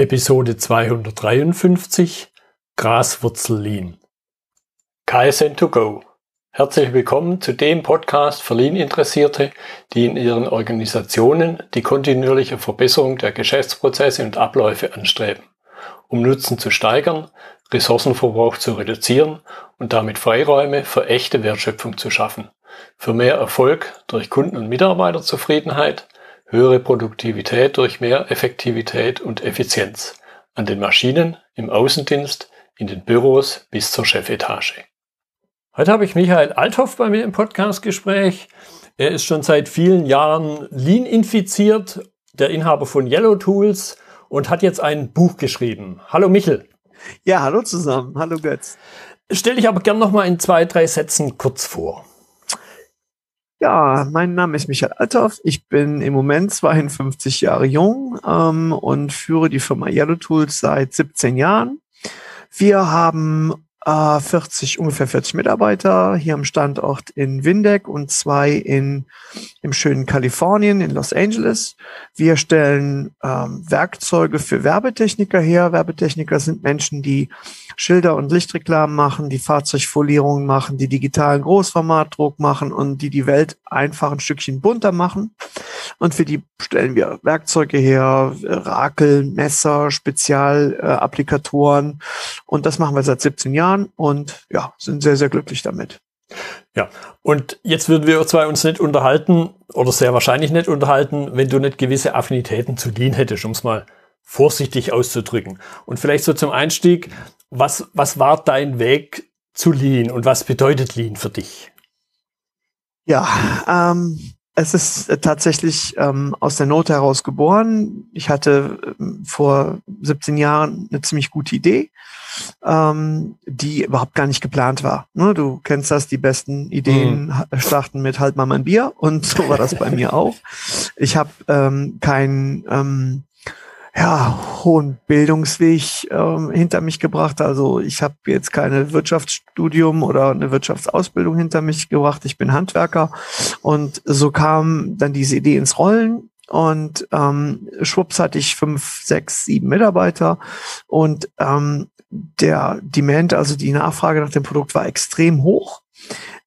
Episode 253 Graswurzel-Lean. KSN2Go. Herzlich willkommen zu dem Podcast für Lean-Interessierte, die in ihren Organisationen die kontinuierliche Verbesserung der Geschäftsprozesse und Abläufe anstreben, um Nutzen zu steigern, Ressourcenverbrauch zu reduzieren und damit Freiräume für echte Wertschöpfung zu schaffen, für mehr Erfolg durch Kunden- und Mitarbeiterzufriedenheit – höhere Produktivität durch mehr Effektivität und Effizienz an den Maschinen, im Außendienst, in den Büros bis zur Chefetage. Heute habe ich Michael Althoff bei mir im Podcastgespräch. Er ist schon seit vielen Jahren Lean infiziert, der Inhaber von Yellow Tools und hat jetzt ein Buch geschrieben. Hallo Michel. Ja, hallo zusammen. Hallo Götz. Stell dich aber gern noch mal in zwei, drei Sätzen kurz vor. Ja, mein Name ist Michael Althoff. Ich bin im Moment 52 Jahre jung ähm, und führe die Firma Yellow Tools seit 17 Jahren. Wir haben äh, 40, ungefähr 40 Mitarbeiter hier am Standort in Windeck und zwei in, im schönen Kalifornien, in Los Angeles. Wir stellen ähm, Werkzeuge für Werbetechniker her. Werbetechniker sind Menschen, die Schilder und Lichtreklamen machen, die Fahrzeugfolierungen machen, die digitalen Großformatdruck machen und die die Welt einfach ein Stückchen bunter machen. Und für die stellen wir Werkzeuge her, Rakel, Messer, Spezialapplikatoren. Äh, und das machen wir seit 17 Jahren und ja, sind sehr, sehr glücklich damit. Ja, und jetzt würden wir zwei uns nicht unterhalten oder sehr wahrscheinlich nicht unterhalten, wenn du nicht gewisse Affinitäten zu Lean hättest, um es mal vorsichtig auszudrücken. Und vielleicht so zum Einstieg, was, was war dein Weg zu Lean und was bedeutet Lean für dich? Ja, ähm, es ist tatsächlich ähm, aus der Not heraus geboren. Ich hatte ähm, vor 17 Jahren eine ziemlich gute Idee, ähm, die überhaupt gar nicht geplant war. Ne, du kennst das, die besten Ideen mhm. starten mit halt mal mein Bier und so war das bei mir auch. Ich habe ähm, kein ähm, ja, hohen Bildungsweg ähm, hinter mich gebracht. Also ich habe jetzt keine Wirtschaftsstudium oder eine Wirtschaftsausbildung hinter mich gebracht. Ich bin Handwerker und so kam dann diese Idee ins Rollen. Und ähm, schwupps hatte ich fünf, sechs, sieben Mitarbeiter und ähm, der Demand, also die Nachfrage nach dem Produkt war extrem hoch.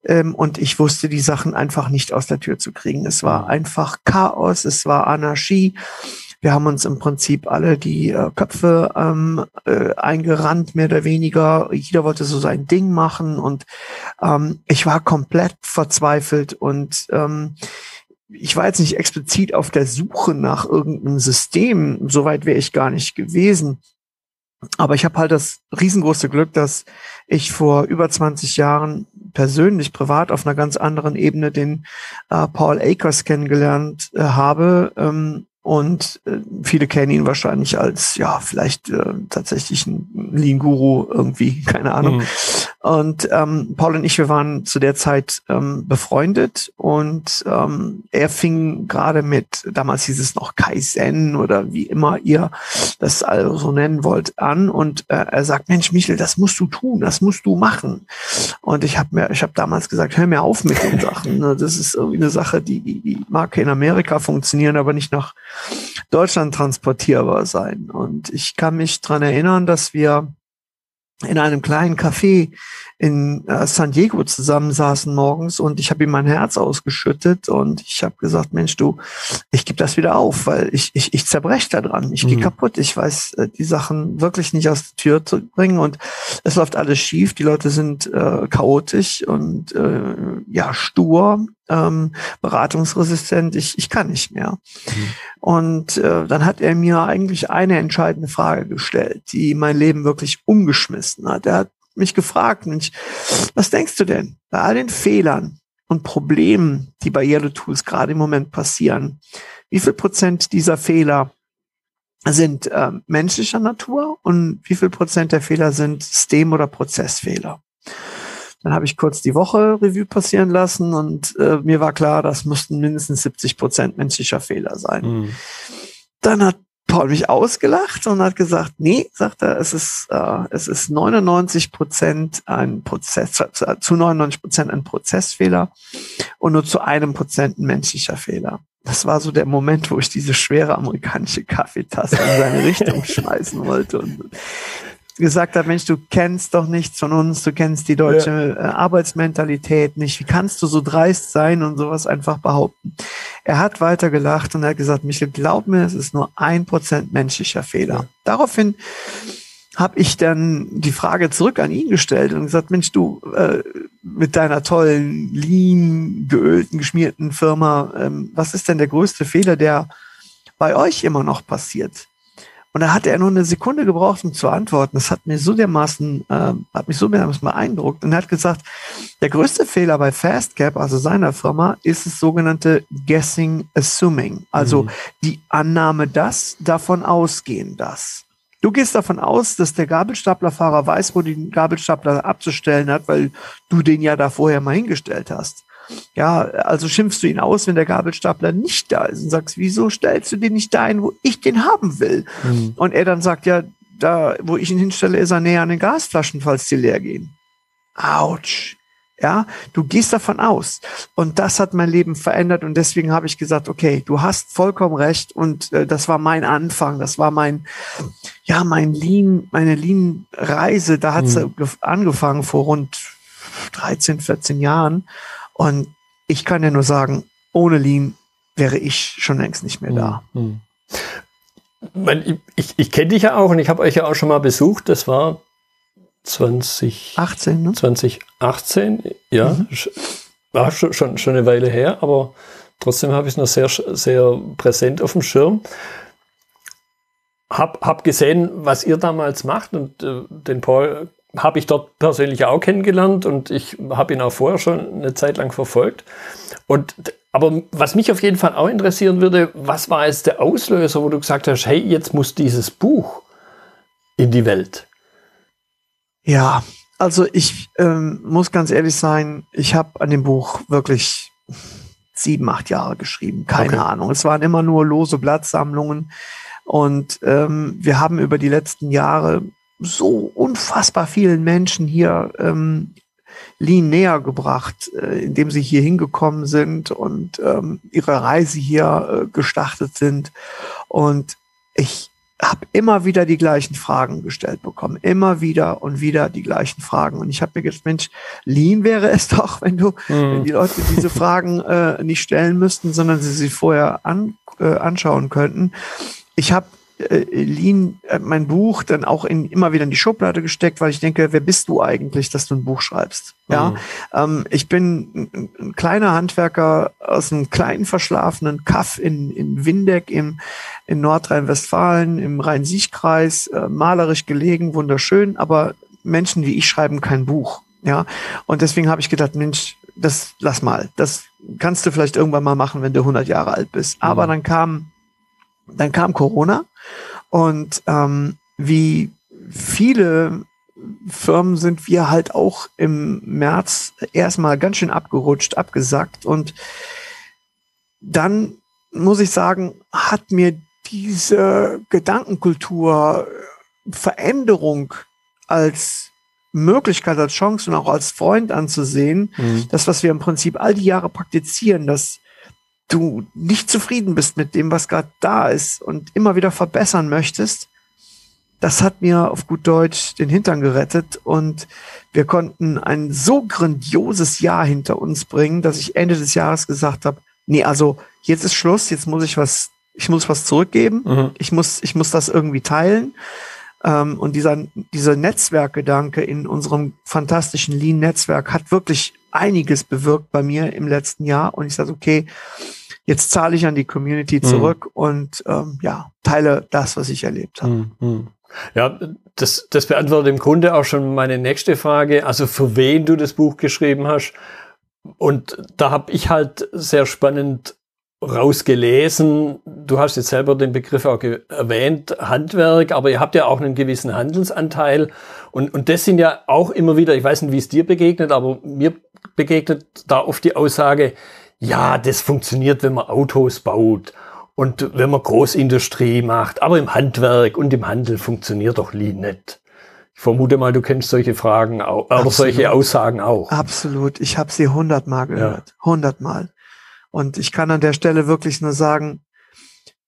Ähm, und ich wusste die Sachen einfach nicht aus der Tür zu kriegen. Es war einfach Chaos, es war Anarchie. Wir haben uns im Prinzip alle die äh, Köpfe ähm, äh, eingerannt, mehr oder weniger. Jeder wollte so sein Ding machen und ähm, ich war komplett verzweifelt und ähm, ich war jetzt nicht explizit auf der Suche nach irgendeinem System, soweit wäre ich gar nicht gewesen. Aber ich habe halt das riesengroße Glück, dass ich vor über 20 Jahren persönlich, privat auf einer ganz anderen Ebene den äh, Paul Akers kennengelernt äh, habe, ähm, und äh, viele kennen ihn wahrscheinlich als, ja, vielleicht äh, tatsächlich ein Lean-Guru irgendwie, keine Ahnung. Mhm. Und ähm, Paul und ich, wir waren zu der Zeit ähm, befreundet und ähm, er fing gerade mit, damals hieß es noch Kaizen oder wie immer ihr das also so nennen wollt, an. Und äh, er sagt, Mensch, Michel, das musst du tun, das musst du machen. Und ich habe mir, ich habe damals gesagt, hör mir auf mit den Sachen. Ne? Das ist irgendwie eine Sache, die, die, die mag in Amerika funktionieren, aber nicht nach Deutschland transportierbar sein. Und ich kann mich dran erinnern, dass wir in einem kleinen Café in äh, San Diego zusammensaßen morgens und ich habe ihm mein Herz ausgeschüttet und ich habe gesagt, Mensch, du, ich gebe das wieder auf, weil ich, ich, ich zerbreche da dran, ich mhm. gehe kaputt, ich weiß äh, die Sachen wirklich nicht aus der Tür zu bringen und es läuft alles schief, die Leute sind äh, chaotisch und äh, ja, stur, ähm, beratungsresistent, ich, ich kann nicht mehr. Mhm. Und äh, dann hat er mir eigentlich eine entscheidende Frage gestellt, die mein Leben wirklich umgeschmissen hat. Er hat mich gefragt, Mensch, was denkst du denn bei all den Fehlern und Problemen, die bei Yellow Tools gerade im Moment passieren? Wie viel Prozent dieser Fehler sind äh, menschlicher Natur und wie viel Prozent der Fehler sind System- oder Prozessfehler? Dann habe ich kurz die Woche Revue passieren lassen und äh, mir war klar, das mussten mindestens 70 Prozent menschlicher Fehler sein. Mhm. Dann hat Paul mich ausgelacht und hat gesagt, nee, sagt er, es ist, äh, es ist 99 Prozent ein Prozess, zu 99 Prozent ein Prozessfehler und nur zu einem Prozent ein menschlicher Fehler. das war so der Moment, wo ich diese schwere amerikanische Kaffeetasse in seine Richtung schmeißen wollte und gesagt habe, Mensch, du kennst doch nichts von uns, du kennst die deutsche ja. Äh, Arbeitsmentalität nicht. Wie kannst du so dreist sein und sowas einfach behaupten? Er hat weiter gelacht und er hat gesagt, Michael, glaub mir, es ist nur ein Prozent menschlicher Fehler. Ja. Daraufhin habe ich dann die Frage zurück an ihn gestellt und gesagt, Mensch, du äh, mit deiner tollen, lean, geölten, geschmierten Firma, ähm, was ist denn der größte Fehler, der bei euch immer noch passiert? Und da hatte er nur eine Sekunde gebraucht, um zu antworten. Das hat mir so dermaßen, äh, hat mich so dermaßen beeindruckt. Und er hat gesagt, der größte Fehler bei Fastcap, also seiner Firma, ist das sogenannte Guessing Assuming. Also mhm. die Annahme das, davon ausgehen das. Du gehst davon aus, dass der Gabelstaplerfahrer weiß, wo den Gabelstapler abzustellen hat, weil du den ja da vorher mal hingestellt hast. Ja, also schimpfst du ihn aus, wenn der Gabelstapler nicht da ist und sagst, wieso stellst du den nicht dahin, wo ich den haben will? Mhm. Und er dann sagt, ja, da, wo ich ihn hinstelle, ist er näher an den Gasflaschen, falls die leer gehen. Autsch. Ja, du gehst davon aus. Und das hat mein Leben verändert. Und deswegen habe ich gesagt, okay, du hast vollkommen recht. Und äh, das war mein Anfang. Das war mein, ja, mein Lean, meine Lean-Reise. Da hat sie mhm. angefangen vor rund 13, 14 Jahren. Und ich kann ja nur sagen, ohne Lean wäre ich schon längst nicht mehr da. Mhm. Ich, ich, ich kenne dich ja auch und ich habe euch ja auch schon mal besucht. Das war 2018, ne? 2018, ja. Mhm. War schon, schon, schon eine Weile her, aber trotzdem habe ich es noch sehr, sehr präsent auf dem Schirm. Hab, hab gesehen, was ihr damals macht und äh, den Paul habe ich dort persönlich auch kennengelernt und ich habe ihn auch vorher schon eine Zeit lang verfolgt. Und aber was mich auf jeden Fall auch interessieren würde, was war jetzt der Auslöser, wo du gesagt hast, hey, jetzt muss dieses Buch in die Welt? Ja, also ich ähm, muss ganz ehrlich sein, ich habe an dem Buch wirklich sieben, acht Jahre geschrieben. Keine okay. Ahnung. Es waren immer nur lose Blattsammlungen. Und ähm, wir haben über die letzten Jahre so unfassbar vielen Menschen hier ähm, Lean näher gebracht, äh, indem sie hier hingekommen sind und ähm, ihre Reise hier äh, gestartet sind. Und ich habe immer wieder die gleichen Fragen gestellt bekommen. Immer wieder und wieder die gleichen Fragen. Und ich habe mir gedacht, Mensch, Lean wäre es doch, wenn du, mhm. wenn die Leute diese Fragen äh, nicht stellen müssten, sondern sie sich vorher an, äh, anschauen könnten. Ich habe äh, Lean, äh, mein Buch dann auch in, immer wieder in die Schublade gesteckt, weil ich denke, wer bist du eigentlich, dass du ein Buch schreibst? Ja, mhm. ähm, ich bin ein, ein, kleiner Handwerker aus einem kleinen verschlafenen Kaff in, in Windeck im, in Nordrhein-Westfalen, im Rhein-Sieg-Kreis, äh, malerisch gelegen, wunderschön, aber Menschen wie ich schreiben kein Buch. Ja, und deswegen habe ich gedacht, Mensch, das lass mal, das kannst du vielleicht irgendwann mal machen, wenn du 100 Jahre alt bist. Mhm. Aber dann kam, dann kam Corona und ähm, wie viele Firmen sind wir halt auch im März erstmal ganz schön abgerutscht, abgesackt. Und dann muss ich sagen, hat mir diese Gedankenkultur Veränderung als Möglichkeit, als Chance und auch als Freund anzusehen, mhm. das, was wir im Prinzip all die Jahre praktizieren, dass du nicht zufrieden bist mit dem, was gerade da ist und immer wieder verbessern möchtest, das hat mir auf gut Deutsch den Hintern gerettet und wir konnten ein so grandioses Jahr hinter uns bringen, dass ich Ende des Jahres gesagt habe, nee, also jetzt ist Schluss, jetzt muss ich was, ich muss was zurückgeben, mhm. ich muss, ich muss das irgendwie teilen. Ähm, und dieser, dieser Netzwerkgedanke in unserem fantastischen Lean-Netzwerk hat wirklich einiges bewirkt bei mir im letzten Jahr. Und ich sage, okay, jetzt zahle ich an die Community mhm. zurück mhm. und ähm, ja, teile das, was ich erlebt habe. Mhm. mhm. Ja, das, das beantwortet im Grunde auch schon meine nächste Frage. Also für wen du das Buch geschrieben hast. Und da habe ich halt sehr spannend rausgelesen. Du hast jetzt selber den Begriff auch erwähnt, Handwerk, aber ihr habt ja auch einen gewissen Handelsanteil. Und, und das sind ja auch immer wieder, ich weiß nicht, wie es dir begegnet, aber mir begegnet da oft die Aussage, ja, das funktioniert, wenn man Autos baut und wenn man Großindustrie macht, aber im Handwerk und im Handel funktioniert doch Lean nicht. Ich vermute mal, du kennst solche Fragen auch, oder solche Aussagen auch. Absolut. Ich habe sie hundertmal gehört. Hundertmal. Und ich kann an der Stelle wirklich nur sagen,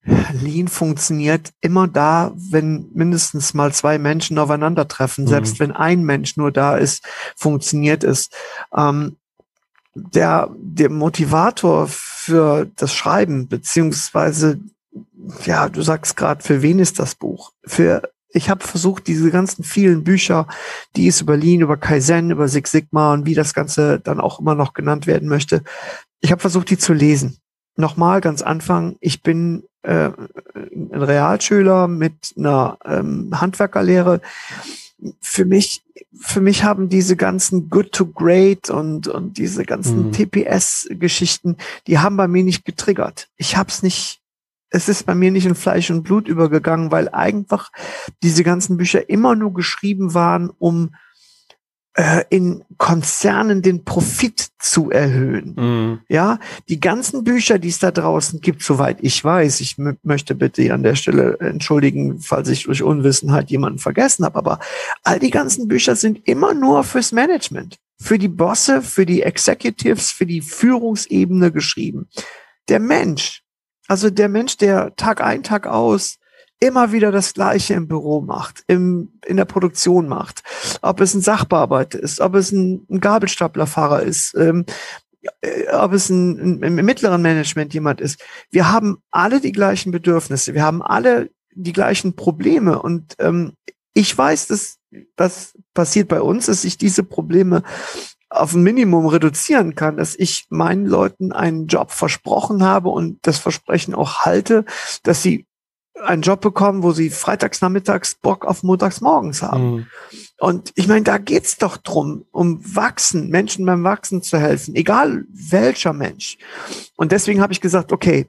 Lean funktioniert immer da, wenn mindestens mal zwei Menschen aufeinandertreffen. Mhm. Selbst wenn ein Mensch nur da ist, funktioniert es. Ähm, der, der Motivator für das Schreiben, beziehungsweise, ja, du sagst gerade, für wen ist das Buch? Für ich habe versucht, diese ganzen vielen Bücher, die es über Lean, über Kaizen, über Six Sigma und wie das Ganze dann auch immer noch genannt werden möchte, ich habe versucht, die zu lesen. Nochmal ganz Anfang, ich bin äh, ein Realschüler mit einer ähm, Handwerkerlehre. Für mich, für mich haben diese ganzen Good to Great und, und diese ganzen mhm. TPS-Geschichten, die haben bei mir nicht getriggert. Ich habe es nicht es ist bei mir nicht in Fleisch und Blut übergegangen, weil einfach diese ganzen Bücher immer nur geschrieben waren, um äh, in Konzernen den Profit zu erhöhen. Mhm. Ja, die ganzen Bücher, die es da draußen gibt, soweit ich weiß, ich möchte bitte an der Stelle entschuldigen, falls ich durch Unwissenheit jemanden vergessen habe, aber all die ganzen Bücher sind immer nur fürs Management, für die Bosse, für die Executives, für die Führungsebene geschrieben. Der Mensch, also der Mensch, der Tag ein, Tag aus immer wieder das Gleiche im Büro macht, im, in der Produktion macht, ob es ein Sachbearbeiter ist, ob es ein, ein Gabelstaplerfahrer ist, ähm, äh, ob es ein, ein, im mittleren Management jemand ist. Wir haben alle die gleichen Bedürfnisse, wir haben alle die gleichen Probleme. Und ähm, ich weiß, dass was passiert bei uns, dass sich diese Probleme auf ein Minimum reduzieren kann, dass ich meinen Leuten einen Job versprochen habe und das Versprechen auch halte, dass sie einen Job bekommen, wo sie freitags nachmittags Bock auf montags morgens haben. Mhm. Und ich meine, da geht's doch drum, um Wachsen, Menschen beim Wachsen zu helfen, egal welcher Mensch. Und deswegen habe ich gesagt, okay,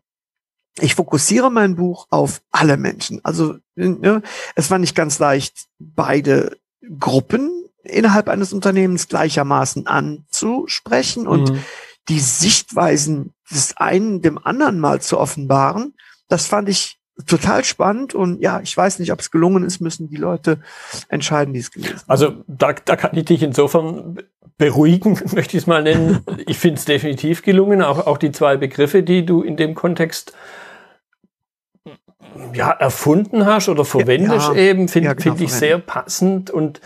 ich fokussiere mein Buch auf alle Menschen. Also ne, es war nicht ganz leicht, beide Gruppen innerhalb eines Unternehmens gleichermaßen anzusprechen und mhm. die Sichtweisen des einen dem anderen mal zu offenbaren. Das fand ich total spannend und ja, ich weiß nicht, ob es gelungen ist, müssen die Leute entscheiden, die es gelesen haben. Also da, da kann ich dich insofern beruhigen, möchte ich es mal nennen. ich finde es definitiv gelungen, auch, auch die zwei Begriffe, die du in dem Kontext ja, erfunden hast oder verwendest ja, eben, finde ja, genau, find ich sehr passend und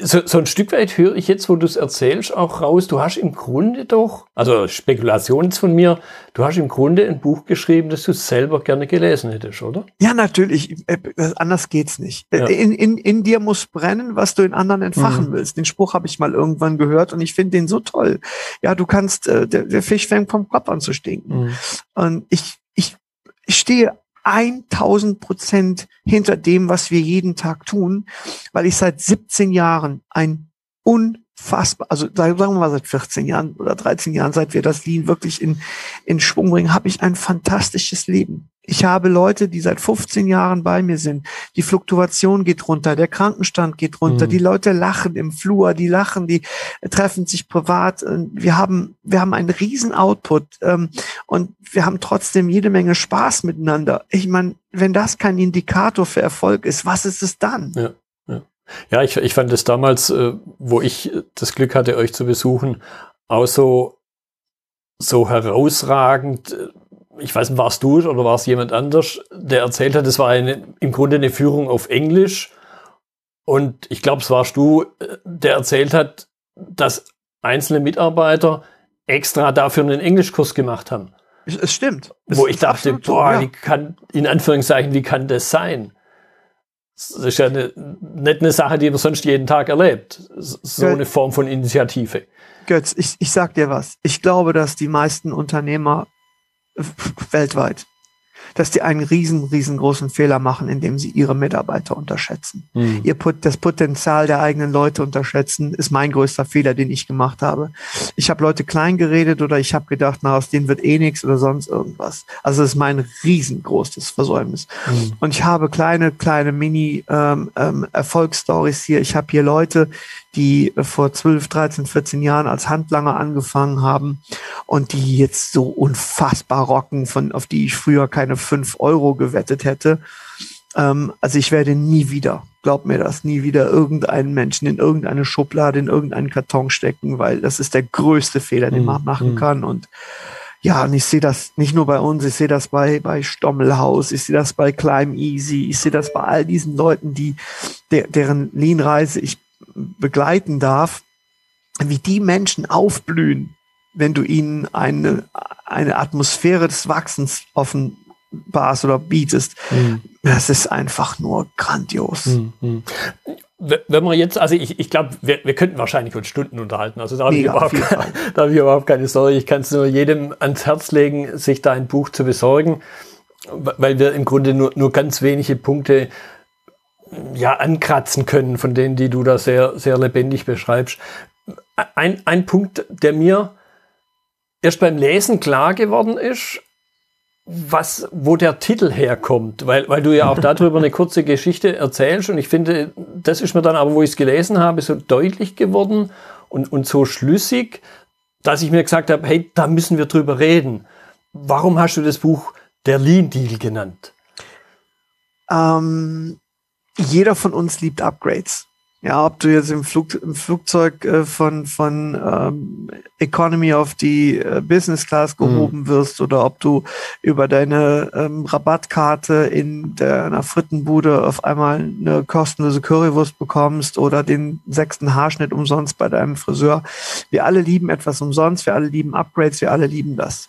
so, so ein Stück weit höre ich jetzt, wo du es erzählst, auch raus, du hast im Grunde doch, also Spekulation von mir, du hast im Grunde ein Buch geschrieben, das du selber gerne gelesen hättest, oder? Ja, natürlich. Äh, anders geht's nicht. Ja. In, in, in dir muss brennen, was du in anderen entfachen mhm. willst. Den Spruch habe ich mal irgendwann gehört und ich finde den so toll. Ja, du kannst, äh, der, der Fisch fängt vom Kopf an zu stinken. Mhm. Und ich, ich, ich stehe 1000 Prozent hinter dem, was wir jeden Tag tun, weil ich seit 17 Jahren ein unfassbar, also sagen wir mal seit 14 Jahren oder 13 Jahren, seit wir das Lean wirklich in, in Schwung bringen, habe ich ein fantastisches Leben. Ich habe Leute, die seit 15 Jahren bei mir sind. Die Fluktuation geht runter, der Krankenstand geht runter, mhm. die Leute lachen im Flur, die lachen, die treffen sich privat. Wir haben, wir haben einen riesen Output ähm, und wir haben trotzdem jede Menge Spaß miteinander. Ich meine, wenn das kein Indikator für Erfolg ist, was ist es dann? Ja. Ja, ich, ich fand es damals, äh, wo ich das Glück hatte, euch zu besuchen, auch so, so herausragend, ich weiß nicht, warst du oder war es jemand anders, der erzählt hat, es war eine, im Grunde eine Führung auf Englisch. Und ich glaube, es warst du, der erzählt hat, dass einzelne Mitarbeiter extra dafür einen Englischkurs gemacht haben. Es stimmt. Wo ich dachte, boah, ja. wie kann, in Anführungszeichen, wie kann das sein? Das ist ja eine, nicht eine Sache, die man sonst jeden Tag erlebt. So eine Form von Initiative. Götz, ich, ich sag dir was. Ich glaube, dass die meisten Unternehmer weltweit, dass die einen riesen, riesengroßen Fehler machen, indem sie ihre Mitarbeiter unterschätzen. Mhm. Ihr Pot das Potenzial der eigenen Leute unterschätzen, ist mein größter Fehler, den ich gemacht habe. Ich habe Leute klein geredet oder ich habe gedacht, na, aus denen wird eh nichts oder sonst irgendwas. Also das ist mein riesengroßes Versäumnis. Mhm. Und ich habe kleine, kleine Mini-Erfolgsstories ähm, ähm, hier. Ich habe hier Leute, die vor 12, 13, 14 Jahren als Handlanger angefangen haben und die jetzt so unfassbar rocken, von, auf die ich früher keine fünf Euro gewettet hätte. Ähm, also ich werde nie wieder, glaub mir das, nie wieder irgendeinen Menschen in irgendeine Schublade, in irgendeinen Karton stecken, weil das ist der größte Fehler, den man mhm. machen mhm. kann. Und ja, und ich sehe das nicht nur bei uns, ich sehe das bei, bei Stommelhaus, ich sehe das bei Climb Easy, ich sehe das bei all diesen Leuten, die, der, deren Lean-Reise ich begleiten darf, wie die Menschen aufblühen, wenn du ihnen eine, eine Atmosphäre des Wachsens offenbarst oder bietest. Mhm. Das ist einfach nur grandios. Mhm wenn man jetzt, also ich, ich glaube, wir, wir könnten wahrscheinlich uns Stunden unterhalten. Also da habe ich, überhaupt keine, da hab ich überhaupt keine Sorge. Ich kann es nur jedem ans Herz legen, sich da ein Buch zu besorgen, weil wir im Grunde nur, nur ganz wenige Punkte ja ankratzen können, von denen, die du da sehr, sehr lebendig beschreibst. Ein, ein Punkt, der mir erst beim Lesen klar geworden ist, was, wo der Titel herkommt, weil, weil du ja auch darüber eine kurze Geschichte erzählst und ich finde, das ist mir dann aber, wo ich es gelesen habe, so deutlich geworden und, und so schlüssig, dass ich mir gesagt habe, hey, da müssen wir drüber reden. Warum hast du das Buch der Lean Deal genannt? Ähm, jeder von uns liebt Upgrades. Ja, ob du jetzt im, Flug, im Flugzeug äh, von, von ähm, Economy auf die äh, Business Class mhm. gehoben mhm. wirst oder ob du über deine ähm, Rabattkarte in der, einer Frittenbude auf einmal eine kostenlose Currywurst bekommst oder den sechsten Haarschnitt umsonst bei deinem Friseur. Wir alle lieben etwas umsonst, wir alle lieben Upgrades, wir alle lieben das.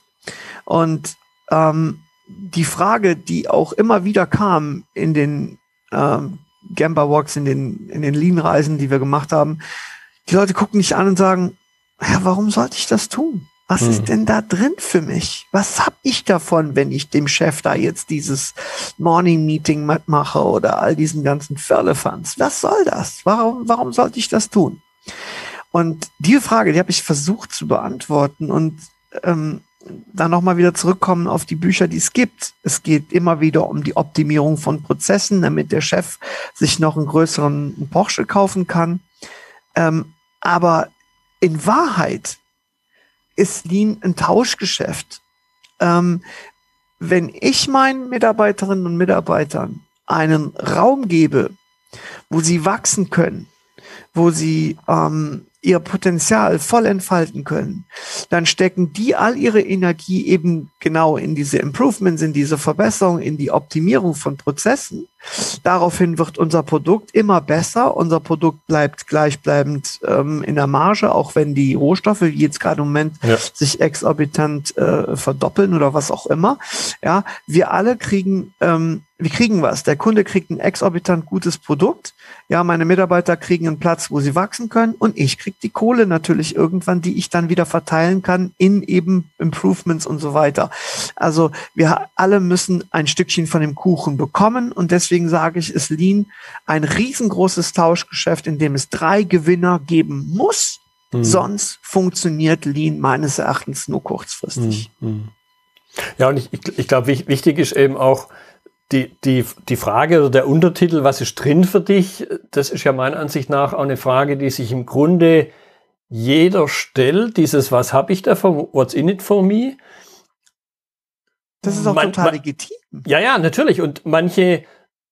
Und ähm, die Frage, die auch immer wieder kam in den ähm, Gamba Walks, in den, in den Lean-Reisen, die wir gemacht haben, die Leute gucken dich an und sagen, ja, warum sollte ich das tun? Was hm. ist denn da drin für mich? Was hab ich davon, wenn ich dem Chef da jetzt dieses Morning Meeting mitmache oder all diesen ganzen Firlefanz? Was soll das? Warum, warum sollte ich das tun? Und diese Frage, die habe ich versucht zu beantworten und ähm, dann nochmal wieder zurückkommen auf die Bücher, die es gibt. Es geht immer wieder um die Optimierung von Prozessen, damit der Chef sich noch einen größeren Porsche kaufen kann. Ähm, aber in Wahrheit ist Lean ein Tauschgeschäft. Ähm, wenn ich meinen Mitarbeiterinnen und Mitarbeitern einen Raum gebe, wo sie wachsen können, wo sie ähm, ihr Potenzial voll entfalten können, dann stecken die all ihre Energie eben genau in diese Improvements, in diese Verbesserung, in die Optimierung von Prozessen. Daraufhin wird unser Produkt immer besser. Unser Produkt bleibt gleichbleibend ähm, in der Marge, auch wenn die Rohstoffe jetzt gerade im Moment ja. sich exorbitant äh, verdoppeln oder was auch immer. Ja, wir alle kriegen ähm, wir kriegen was. Der Kunde kriegt ein exorbitant gutes Produkt. Ja, meine Mitarbeiter kriegen einen Platz, wo sie wachsen können und ich krieg die Kohle natürlich irgendwann, die ich dann wieder verteilen kann in eben Improvements und so weiter. Also wir alle müssen ein Stückchen von dem Kuchen bekommen und deswegen sage ich, ist Lean ein riesengroßes Tauschgeschäft, in dem es drei Gewinner geben muss. Mhm. Sonst funktioniert Lean meines Erachtens nur kurzfristig. Mhm. Ja, und ich, ich, ich glaube, wichtig ist eben auch, die, die, die Frage oder der Untertitel, was ist drin für dich, das ist ja meiner Ansicht nach auch eine Frage, die sich im Grunde jeder stellt. Dieses, was habe ich davon, what's in it for me? Das ist auch man, total legitim. Ja, ja, natürlich. Und manche,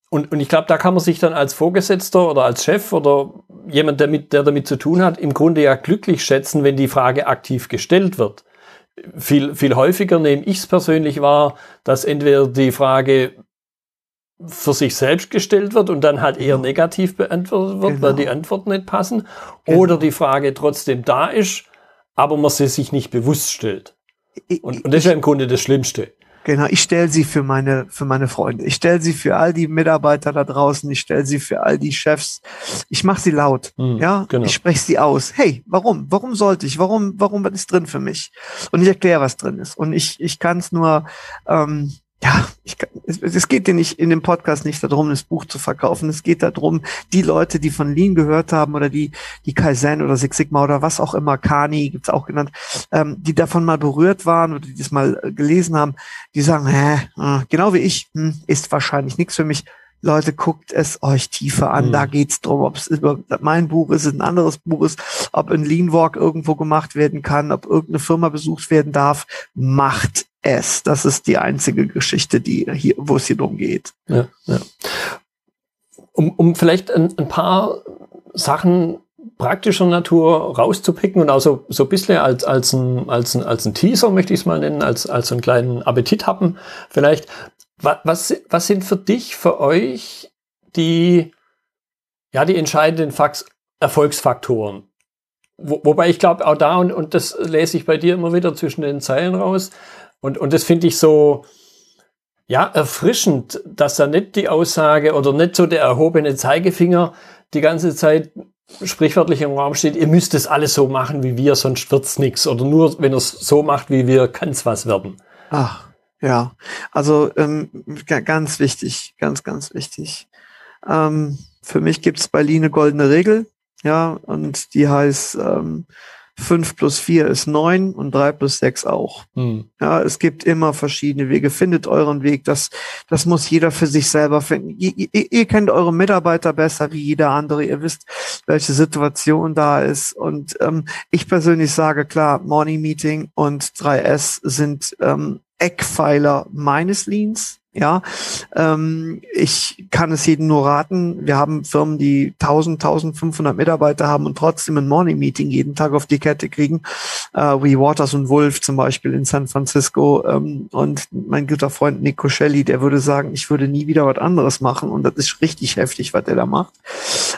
und, und ich glaube, da kann man sich dann als Vorgesetzter oder als Chef oder jemand, der, mit, der damit zu tun hat, im Grunde ja glücklich schätzen, wenn die Frage aktiv gestellt wird. Viel, viel häufiger nehme ich es persönlich wahr, dass entweder die Frage, für sich selbst gestellt wird und dann halt eher negativ beantwortet wird, genau. weil die Antworten nicht passen. Genau. Oder die Frage trotzdem da ist, aber man sie sich nicht bewusst stellt. Und, und das ist ja im Grunde das Schlimmste. Genau, ich stelle sie für meine, für meine Freunde. Ich stelle sie für all die Mitarbeiter da draußen. Ich stelle sie für all die Chefs. Ich mache sie laut. Mhm, ja, genau. ich spreche sie aus. Hey, warum? Warum sollte ich? Warum? Warum was ist drin für mich? Und ich erkläre, was drin ist. Und ich, ich kann es nur ähm, ja, ich, es, es geht dir nicht in dem Podcast nicht darum, das Buch zu verkaufen. Es geht darum, die Leute, die von Lean gehört haben oder die, die Kaizen oder Six Sigma oder was auch immer, Kani gibt's auch genannt, ähm, die davon mal berührt waren oder die das mal äh, gelesen haben, die sagen, hä, äh, genau wie ich, hm, ist wahrscheinlich nichts für mich. Leute, guckt es euch tiefer an. Mhm. Da geht's drum, ob es über mein Buch ist, ein anderes Buch ist, ob ein Lean Walk irgendwo gemacht werden kann, ob irgendeine Firma besucht werden darf. Macht es. Das ist die einzige Geschichte, die hier, wo es hier drum geht. Ja, ja. Um, um vielleicht ein, ein paar Sachen praktischer Natur rauszupicken und auch so, ein bisschen als, als, ein, als, ein, als ein Teaser, möchte ich es mal nennen, als, als so einen kleinen Appetit haben vielleicht. Was, was, was sind für dich, für euch die, ja, die entscheidenden Fax Erfolgsfaktoren? Wo, wobei ich glaube, auch da, und, und das lese ich bei dir immer wieder zwischen den Zeilen raus, und, und das finde ich so, ja, erfrischend, dass da nicht die Aussage oder nicht so der erhobene Zeigefinger die ganze Zeit sprichwörtlich im Raum steht, ihr müsst es alles so machen wie wir, sonst wird's nix. Oder nur wenn ihr es so macht wie wir, kann's was werden. Ach, ja. Also ähm, ganz wichtig, ganz, ganz wichtig. Ähm, für mich gibt's bei Lee eine goldene Regel, ja, und die heißt, ähm, 5 plus 4 ist 9 und 3 plus 6 auch. Hm. Ja, es gibt immer verschiedene Wege. Findet euren Weg. Das, das muss jeder für sich selber finden. Ihr, ihr, ihr kennt eure Mitarbeiter besser wie jeder andere. Ihr wisst, welche Situation da ist. Und ähm, ich persönlich sage klar, Morning Meeting und 3S sind ähm, Eckpfeiler meines Leans. Ja, ähm, ich kann es jedem nur raten. Wir haben Firmen, die 1000, 1500 Mitarbeiter haben und trotzdem ein Morning Meeting jeden Tag auf die Kette kriegen, äh, wie Waters und Wolf zum Beispiel in San Francisco. Ähm, und mein guter Freund Nico Shelley, der würde sagen, ich würde nie wieder was anderes machen. Und das ist richtig heftig, was der da macht.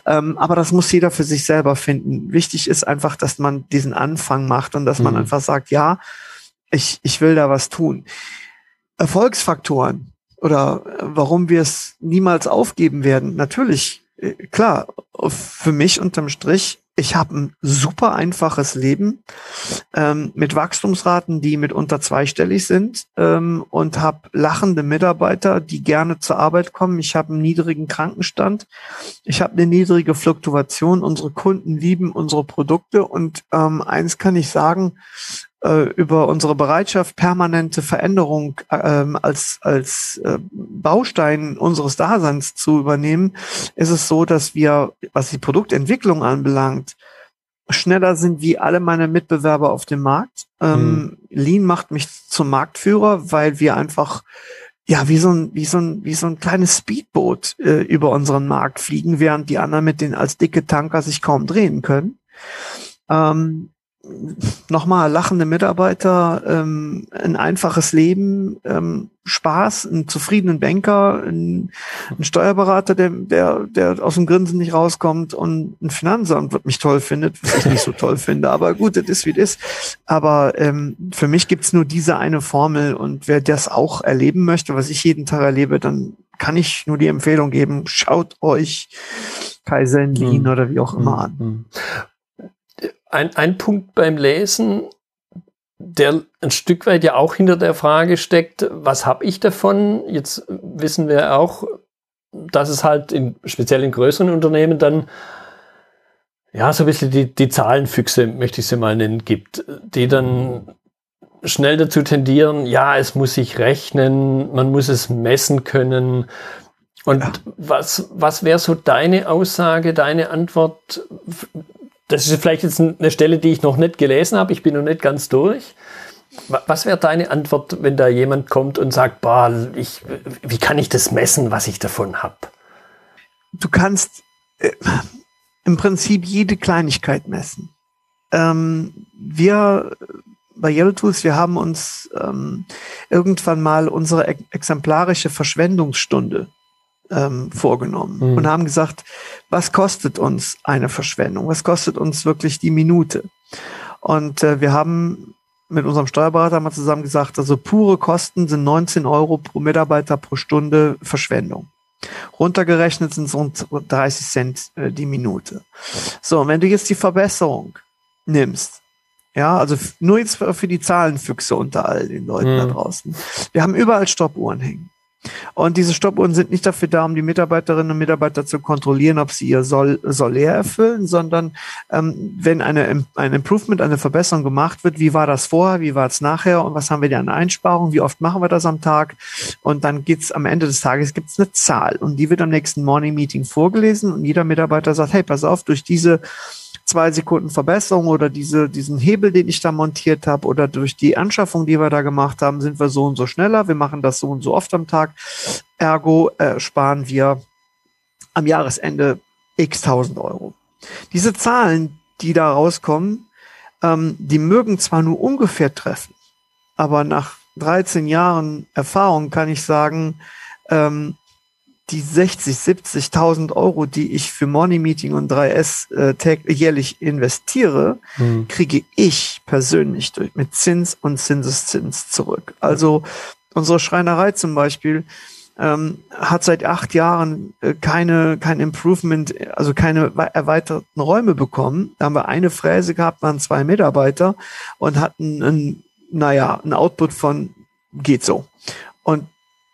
Ähm, aber das muss jeder für sich selber finden. Wichtig ist einfach, dass man diesen Anfang macht und dass man mhm. einfach sagt, ja, ich, ich will da was tun. Erfolgsfaktoren oder äh, warum wir es niemals aufgeben werden. Natürlich, äh, klar, für mich unterm Strich, ich habe ein super einfaches Leben ähm, mit Wachstumsraten, die mitunter zweistellig sind ähm, und habe lachende Mitarbeiter, die gerne zur Arbeit kommen. Ich habe einen niedrigen Krankenstand. Ich habe eine niedrige Fluktuation. Unsere Kunden lieben unsere Produkte und ähm, eins kann ich sagen, äh, über unsere Bereitschaft, permanente Veränderung ähm, als, als äh, Baustein unseres Daseins zu übernehmen, ist es so, dass wir, was die Produktentwicklung anbelangt, schneller sind wie alle meine Mitbewerber auf dem Markt. Ähm, hm. Lean macht mich zum Marktführer, weil wir einfach ja, wie so ein, wie so ein, wie so ein kleines Speedboot äh, über unseren Markt fliegen, während die anderen mit den als dicke Tanker sich kaum drehen können. Ähm, nochmal lachende Mitarbeiter, ähm, ein einfaches Leben, ähm, Spaß, einen zufriedenen Banker, einen, einen Steuerberater, der, der, der aus dem Grinsen nicht rauskommt und ein Finanzamt, was mich toll findet, was ich nicht so toll finde. Aber gut, das ist wie das ist. Aber ähm, für mich gibt's nur diese eine Formel und wer das auch erleben möchte, was ich jeden Tag erlebe, dann kann ich nur die Empfehlung geben, schaut euch Kaizen Lean hm. oder wie auch immer hm. an. Ein, ein Punkt beim Lesen, der ein Stück weit ja auch hinter der Frage steckt, was habe ich davon? Jetzt wissen wir auch, dass es halt in, speziell in größeren Unternehmen dann ja so ein bisschen die, die Zahlenfüchse, möchte ich sie mal nennen, gibt, die dann schnell dazu tendieren, ja, es muss sich rechnen, man muss es messen können. Und ja. was, was wäre so deine Aussage, deine Antwort das ist vielleicht jetzt eine Stelle, die ich noch nicht gelesen habe. Ich bin noch nicht ganz durch. Was wäre deine Antwort, wenn da jemand kommt und sagt, boah, ich, wie kann ich das messen, was ich davon habe? Du kannst äh, im Prinzip jede Kleinigkeit messen. Ähm, wir bei Yellow Tools, wir haben uns ähm, irgendwann mal unsere exemplarische Verschwendungsstunde ähm, vorgenommen mhm. und haben gesagt, was kostet uns eine Verschwendung? Was kostet uns wirklich die Minute? Und äh, wir haben mit unserem Steuerberater mal zusammen gesagt, also pure Kosten sind 19 Euro pro Mitarbeiter pro Stunde Verschwendung. Runtergerechnet sind es rund 30 Cent äh, die Minute. So, und wenn du jetzt die Verbesserung nimmst, ja, also nur jetzt für die Zahlenfüchse unter all den Leuten mhm. da draußen. Wir haben überall Stoppuhren hängen. Und diese Stoppuhren sind nicht dafür da, um die Mitarbeiterinnen und Mitarbeiter zu kontrollieren, ob sie ihr Soll, Soll erfüllen, sondern ähm, wenn eine, ein Improvement, eine Verbesserung gemacht wird, wie war das vorher, wie war es nachher und was haben wir denn an Einsparungen, wie oft machen wir das am Tag? Und dann geht's am Ende des Tages gibt's eine Zahl und die wird am nächsten Morning Meeting vorgelesen und jeder Mitarbeiter sagt, hey, pass auf, durch diese zwei Sekunden Verbesserung oder diese, diesen Hebel, den ich da montiert habe oder durch die Anschaffung, die wir da gemacht haben, sind wir so und so schneller. Wir machen das so und so oft am Tag. Ergo äh, sparen wir am Jahresende x tausend Euro. Diese Zahlen, die da rauskommen, ähm, die mögen zwar nur ungefähr treffen, aber nach 13 Jahren Erfahrung kann ich sagen, ähm, die 60, 70.000 Euro, die ich für Money Meeting und 3S äh, jährlich investiere, mhm. kriege ich persönlich durch, mit Zins und Zinseszins zurück. Also unsere Schreinerei zum Beispiel ähm, hat seit acht Jahren äh, keine kein Improvement, also keine erweiterten Räume bekommen. Da haben wir eine Fräse gehabt, waren zwei Mitarbeiter und hatten ein, naja, ein Output von geht so. Und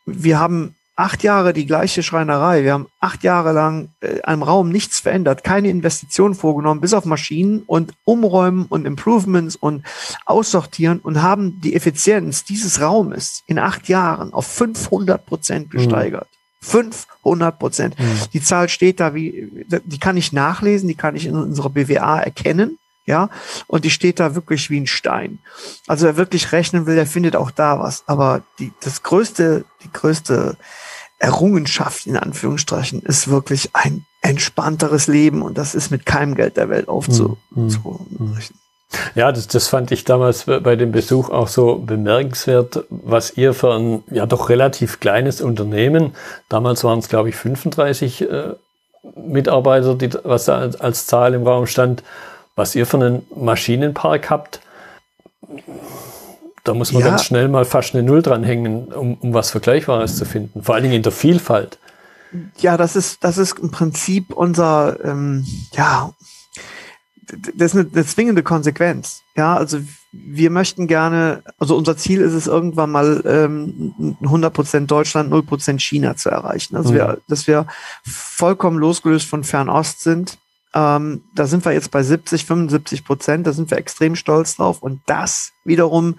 wir haben acht Jahre die gleiche Schreinerei. Wir haben acht Jahre lang äh, am Raum nichts verändert, keine Investitionen vorgenommen, bis auf Maschinen und Umräumen und Improvements und Aussortieren und haben die Effizienz dieses Raumes in acht Jahren auf 500 Prozent mhm. gesteigert. Mhm. 500 Prozent. Mhm. Die Zahl steht da wie, die kann ich nachlesen, die kann ich in unserer BWA erkennen. Ja, und die steht da wirklich wie ein Stein. Also wer wirklich rechnen will, der findet auch da was. Aber die, das größte, die größte Errungenschaft in Anführungsstrichen ist wirklich ein entspannteres Leben und das ist mit keinem Geld der Welt aufzurichten. Hm, hm. Ja, das, das fand ich damals bei dem Besuch auch so bemerkenswert, was ihr für ein ja doch relativ kleines Unternehmen, damals waren es glaube ich 35 äh, Mitarbeiter, die, was da als, als Zahl im Raum stand, was ihr für einen Maschinenpark habt, da muss man ja. ganz schnell mal fast eine Null dranhängen, um, um was Vergleichbares zu finden. Vor allen Dingen in der Vielfalt. Ja, das ist, das ist im Prinzip unser, ähm, ja, das ist eine, eine zwingende Konsequenz. Ja, also wir möchten gerne, also unser Ziel ist es irgendwann mal ähm, 100% Deutschland, 0% China zu erreichen. Also mhm. wir, dass wir vollkommen losgelöst von Fernost sind ähm, da sind wir jetzt bei 70, 75 Prozent. Da sind wir extrem stolz drauf. Und das wiederum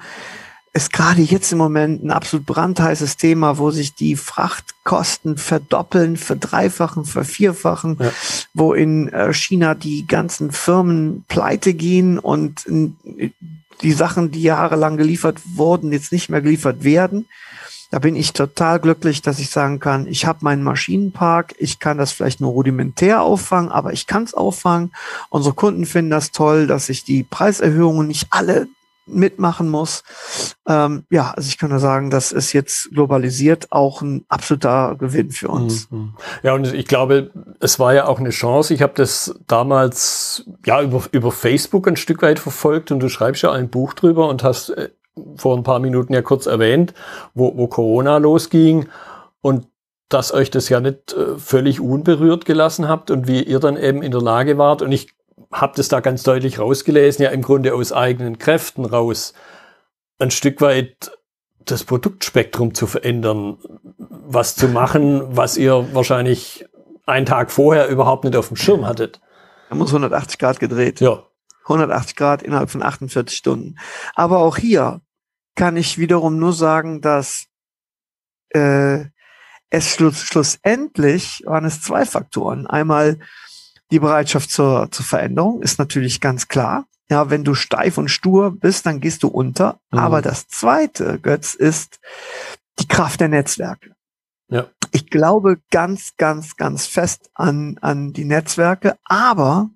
ist gerade jetzt im Moment ein absolut brandheißes Thema, wo sich die Frachtkosten verdoppeln, verdreifachen, vervierfachen, ja. wo in äh, China die ganzen Firmen pleite gehen und die Sachen, die jahrelang geliefert wurden, jetzt nicht mehr geliefert werden. Da bin ich total glücklich, dass ich sagen kann, ich habe meinen Maschinenpark, ich kann das vielleicht nur rudimentär auffangen, aber ich kann es auffangen. Unsere Kunden finden das toll, dass ich die Preiserhöhungen nicht alle mitmachen muss. Ähm, ja, also ich kann nur sagen, das ist jetzt globalisiert auch ein absoluter Gewinn für uns. Mhm. Ja, und ich glaube, es war ja auch eine Chance. Ich habe das damals ja über, über Facebook ein Stück weit verfolgt und du schreibst ja ein Buch drüber und hast äh, vor ein paar Minuten ja kurz erwähnt, wo, wo Corona losging und dass euch das ja nicht äh, völlig unberührt gelassen habt und wie ihr dann eben in der Lage wart. Und ich habe das da ganz deutlich rausgelesen, ja im Grunde aus eigenen Kräften raus, ein Stück weit das Produktspektrum zu verändern, was zu machen, was ihr wahrscheinlich einen Tag vorher überhaupt nicht auf dem Schirm hattet. Da muss 180 Grad gedreht. Ja. 180 Grad innerhalb von 48 Stunden. Aber auch hier kann ich wiederum nur sagen, dass äh, es schluss, schlussendlich waren es zwei Faktoren. Einmal die Bereitschaft zur, zur Veränderung ist natürlich ganz klar. Ja, wenn du steif und stur bist, dann gehst du unter. Mhm. Aber das zweite, Götz, ist die Kraft der Netzwerke. Ja. Ich glaube ganz, ganz, ganz fest an, an die Netzwerke, aber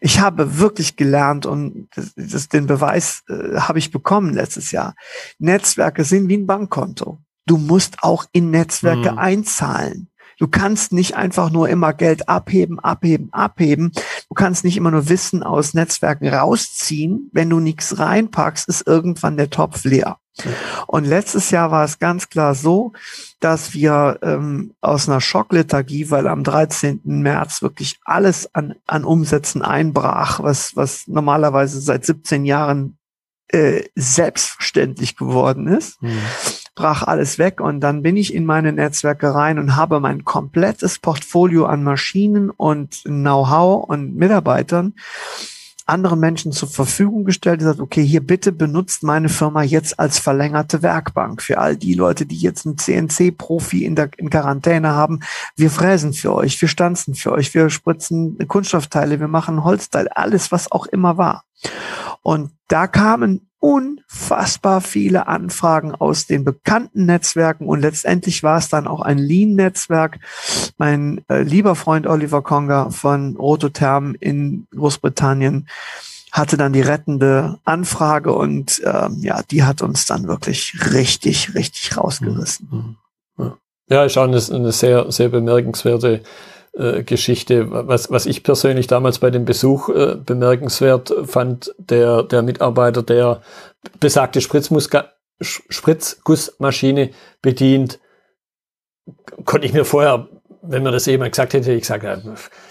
ich habe wirklich gelernt und das, das, den Beweis äh, habe ich bekommen letztes Jahr. Netzwerke sind wie ein Bankkonto. Du musst auch in Netzwerke mhm. einzahlen. Du kannst nicht einfach nur immer Geld abheben, abheben, abheben. Du kannst nicht immer nur Wissen aus Netzwerken rausziehen. Wenn du nichts reinpackst, ist irgendwann der Topf leer. Und letztes Jahr war es ganz klar so, dass wir ähm, aus einer Schocklethargie, weil am 13. März wirklich alles an, an Umsätzen einbrach, was, was normalerweise seit 17 Jahren äh, selbstverständlich geworden ist, mhm. brach alles weg und dann bin ich in meine Netzwerke rein und habe mein komplettes Portfolio an Maschinen und Know-how und Mitarbeitern anderen Menschen zur Verfügung gestellt, gesagt, okay, hier bitte benutzt meine Firma jetzt als verlängerte Werkbank für all die Leute, die jetzt einen CNC-Profi in der in Quarantäne haben. Wir fräsen für euch, wir stanzen für euch, wir spritzen Kunststoffteile, wir machen Holzteile, alles, was auch immer war. Und da kamen unfassbar viele Anfragen aus den bekannten Netzwerken und letztendlich war es dann auch ein Lean-Netzwerk. Mein äh, lieber Freund Oliver Conger von Rototherm in Großbritannien hatte dann die rettende Anfrage und ähm, ja, die hat uns dann wirklich richtig, richtig rausgerissen. Mhm. Mhm. Ja, ist auch eine, eine sehr, sehr bemerkenswerte äh, Geschichte. Was, was ich persönlich damals bei dem Besuch äh, bemerkenswert fand, der, der Mitarbeiter, der besagte Spritzmuska Spritzgussmaschine bedient, konnte ich mir vorher, wenn mir das jemand gesagt hätte, ich gesagt,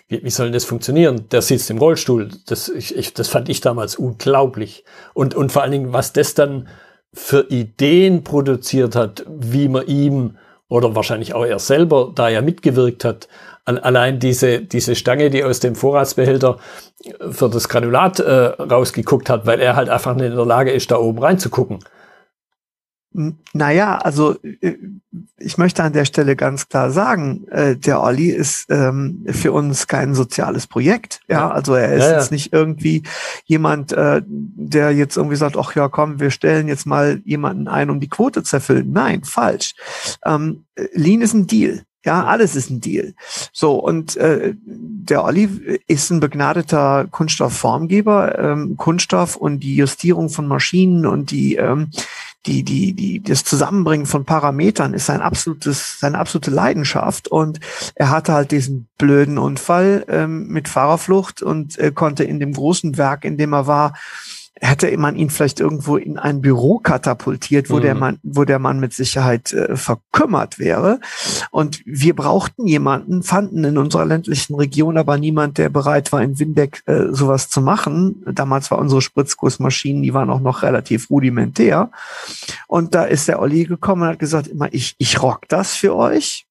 wie, wie soll das funktionieren? Der sitzt im Rollstuhl. Das, ich, ich, das fand ich damals unglaublich. Und, und vor allen Dingen, was das dann für Ideen produziert hat, wie man ihm oder wahrscheinlich auch er selber da ja mitgewirkt hat, allein diese, diese Stange, die aus dem Vorratsbehälter für das Granulat äh, rausgeguckt hat, weil er halt einfach nicht in der Lage ist, da oben reinzugucken. Naja, also äh, ich möchte an der Stelle ganz klar sagen, äh, der Olli ist ähm, für uns kein soziales Projekt. Ja, also er ist ja, ja. jetzt nicht irgendwie jemand, äh, der jetzt irgendwie sagt, ach ja, komm, wir stellen jetzt mal jemanden ein, um die Quote zu erfüllen. Nein, falsch. Ähm, Lean ist ein Deal. Ja, alles ist ein Deal. So, und äh, der Olli ist ein begnadeter Kunststoffformgeber. Ähm, Kunststoff und die Justierung von Maschinen und die, ähm, die, die, die, das Zusammenbringen von Parametern ist sein absolutes, seine absolute Leidenschaft. Und er hatte halt diesen blöden Unfall ähm, mit Fahrerflucht und äh, konnte in dem großen Werk, in dem er war, hätte man ihn vielleicht irgendwo in ein Büro katapultiert, wo mhm. der Mann, wo der Mann mit Sicherheit äh, verkümmert wäre. Und wir brauchten jemanden, fanden in unserer ländlichen Region aber niemand, der bereit war, in Windeck äh, sowas zu machen. Damals war unsere Spritzgussmaschinen, die waren auch noch relativ rudimentär. Und da ist der Olli gekommen und hat gesagt, immer, ich, ich rock das für euch.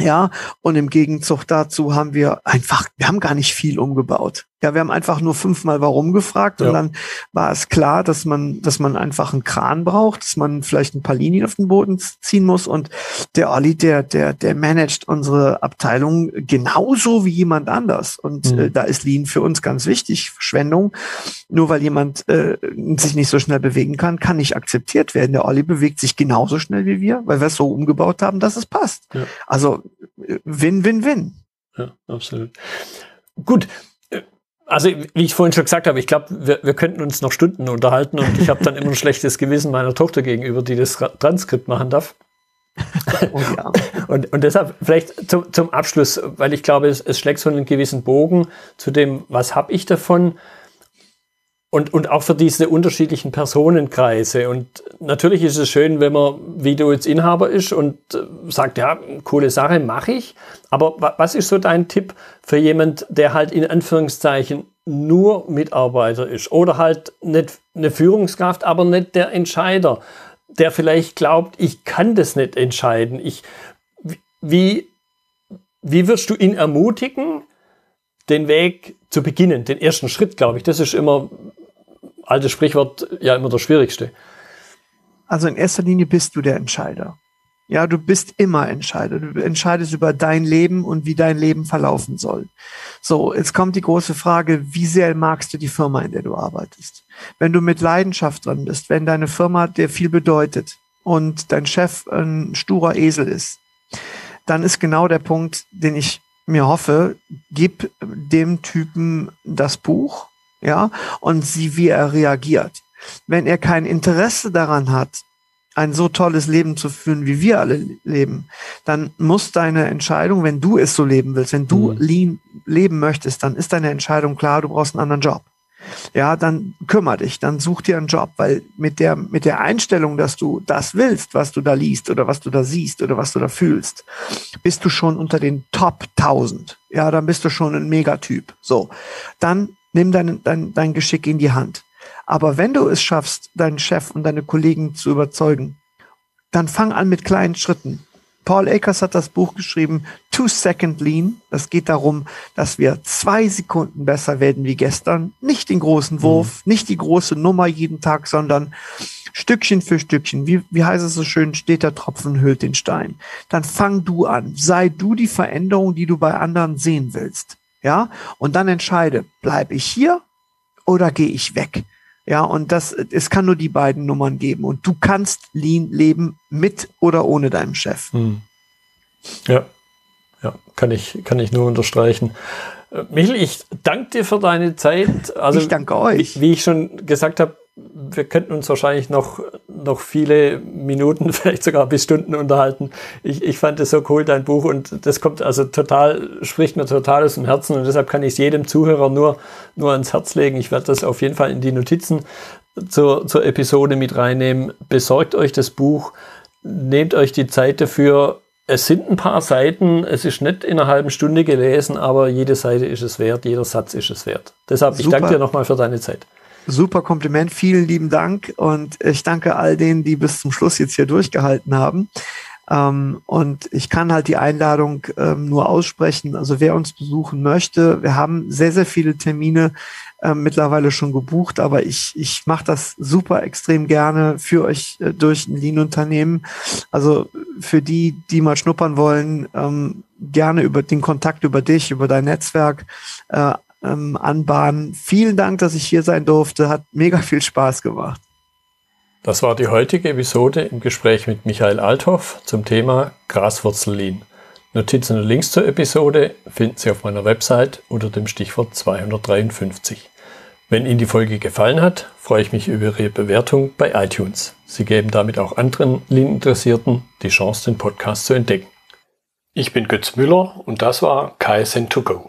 Ja, und im Gegenzug dazu haben wir einfach, wir haben gar nicht viel umgebaut. Ja, wir haben einfach nur fünfmal warum gefragt ja. und dann war es klar, dass man, dass man einfach einen Kran braucht, dass man vielleicht ein paar Linien auf den Boden ziehen muss und der Olli, der, der, der managt unsere Abteilung genauso wie jemand anders und mhm. äh, da ist Lean für uns ganz wichtig. Verschwendung, nur weil jemand äh, sich nicht so schnell bewegen kann, kann nicht akzeptiert werden. Der Olli bewegt sich genauso schnell wie wir, weil wir es so umgebaut haben, dass es passt. Ja. Also äh, win, win, win. Ja, absolut. Gut, also, wie ich vorhin schon gesagt habe, ich glaube, wir, wir könnten uns noch Stunden unterhalten und ich habe dann immer ein schlechtes Gewissen meiner Tochter gegenüber, die das Transkript machen darf. Oh ja. und, und deshalb vielleicht zum, zum Abschluss, weil ich glaube, es, es schlägt so einen gewissen Bogen zu dem, was habe ich davon? Und, und auch für diese unterschiedlichen Personenkreise. Und natürlich ist es schön, wenn man, wie du jetzt Inhaber ist und äh, sagt, ja, coole Sache, mache ich. Aber was ist so dein Tipp für jemand, der halt in Anführungszeichen nur Mitarbeiter ist oder halt nicht eine Führungskraft, aber nicht der Entscheider, der vielleicht glaubt, ich kann das nicht entscheiden. Ich, wie, wie wirst du ihn ermutigen, den Weg zu beginnen, den ersten Schritt, glaube ich. Das ist immer, altes Sprichwort, ja immer der schwierigste. Also in erster Linie bist du der Entscheider. Ja, du bist immer Entscheider. Du entscheidest über dein Leben und wie dein Leben verlaufen soll. So, jetzt kommt die große Frage, wie sehr magst du die Firma, in der du arbeitest? Wenn du mit Leidenschaft drin bist, wenn deine Firma dir viel bedeutet und dein Chef ein sturer Esel ist, dann ist genau der Punkt, den ich mir hoffe, gib dem Typen das Buch, ja, und sieh, wie er reagiert. Wenn er kein Interesse daran hat, ein so tolles Leben zu führen, wie wir alle leben, dann muss deine Entscheidung, wenn du es so leben willst, wenn du mhm. leben möchtest, dann ist deine Entscheidung klar, du brauchst einen anderen Job ja, dann kümmere dich, dann such dir einen Job, weil mit der, mit der Einstellung, dass du das willst, was du da liest oder was du da siehst oder was du da fühlst, bist du schon unter den Top 1000. Ja, dann bist du schon ein Megatyp. So. Dann nimm dein, dein, dein Geschick in die Hand. Aber wenn du es schaffst, deinen Chef und deine Kollegen zu überzeugen, dann fang an mit kleinen Schritten. Paul Akers hat das Buch geschrieben, Two Second Lean. Das geht darum, dass wir zwei Sekunden besser werden wie gestern. Nicht den großen Wurf, mhm. nicht die große Nummer jeden Tag, sondern Stückchen für Stückchen. Wie, wie heißt es so schön? Steht der Tropfen hüllt den Stein. Dann fang du an. Sei du die Veränderung, die du bei anderen sehen willst. Ja? Und dann entscheide, bleib ich hier oder gehe ich weg? Ja, und das, es kann nur die beiden Nummern geben. Und du kannst Lean leben mit oder ohne deinem Chef. Hm. Ja, ja, kann ich, kann ich nur unterstreichen. Äh, Michel, ich danke dir für deine Zeit. Also, ich danke euch. Wie, wie ich schon gesagt habe, wir könnten uns wahrscheinlich noch, noch viele Minuten, vielleicht sogar bis Stunden unterhalten. Ich, ich fand es so cool, dein Buch, und das kommt also total, spricht mir total aus dem Herzen und deshalb kann ich es jedem Zuhörer nur, nur ans Herz legen. Ich werde das auf jeden Fall in die Notizen zur, zur Episode mit reinnehmen. Besorgt euch das Buch, nehmt euch die Zeit dafür. Es sind ein paar Seiten, es ist nicht in einer halben Stunde gelesen, aber jede Seite ist es wert, jeder Satz ist es wert. Deshalb, Super. ich danke dir nochmal für deine Zeit. Super Kompliment, vielen lieben Dank und ich danke all denen, die bis zum Schluss jetzt hier durchgehalten haben. Ähm, und ich kann halt die Einladung ähm, nur aussprechen. Also wer uns besuchen möchte, wir haben sehr, sehr viele Termine äh, mittlerweile schon gebucht, aber ich, ich mache das super extrem gerne für euch äh, durch ein Lean-Unternehmen. Also für die, die mal schnuppern wollen, ähm, gerne über den Kontakt über dich, über dein Netzwerk. Äh, ähm, anbahnen. Vielen Dank, dass ich hier sein durfte. Hat mega viel Spaß gemacht. Das war die heutige Episode im Gespräch mit Michael Althoff zum Thema Graswurzellin. Notizen und Links zur Episode finden Sie auf meiner Website unter dem Stichwort 253. Wenn Ihnen die Folge gefallen hat, freue ich mich über Ihre Bewertung bei iTunes. Sie geben damit auch anderen Lean-Interessierten die Chance, den Podcast zu entdecken. Ich bin Götz Müller und das war KSN2Go.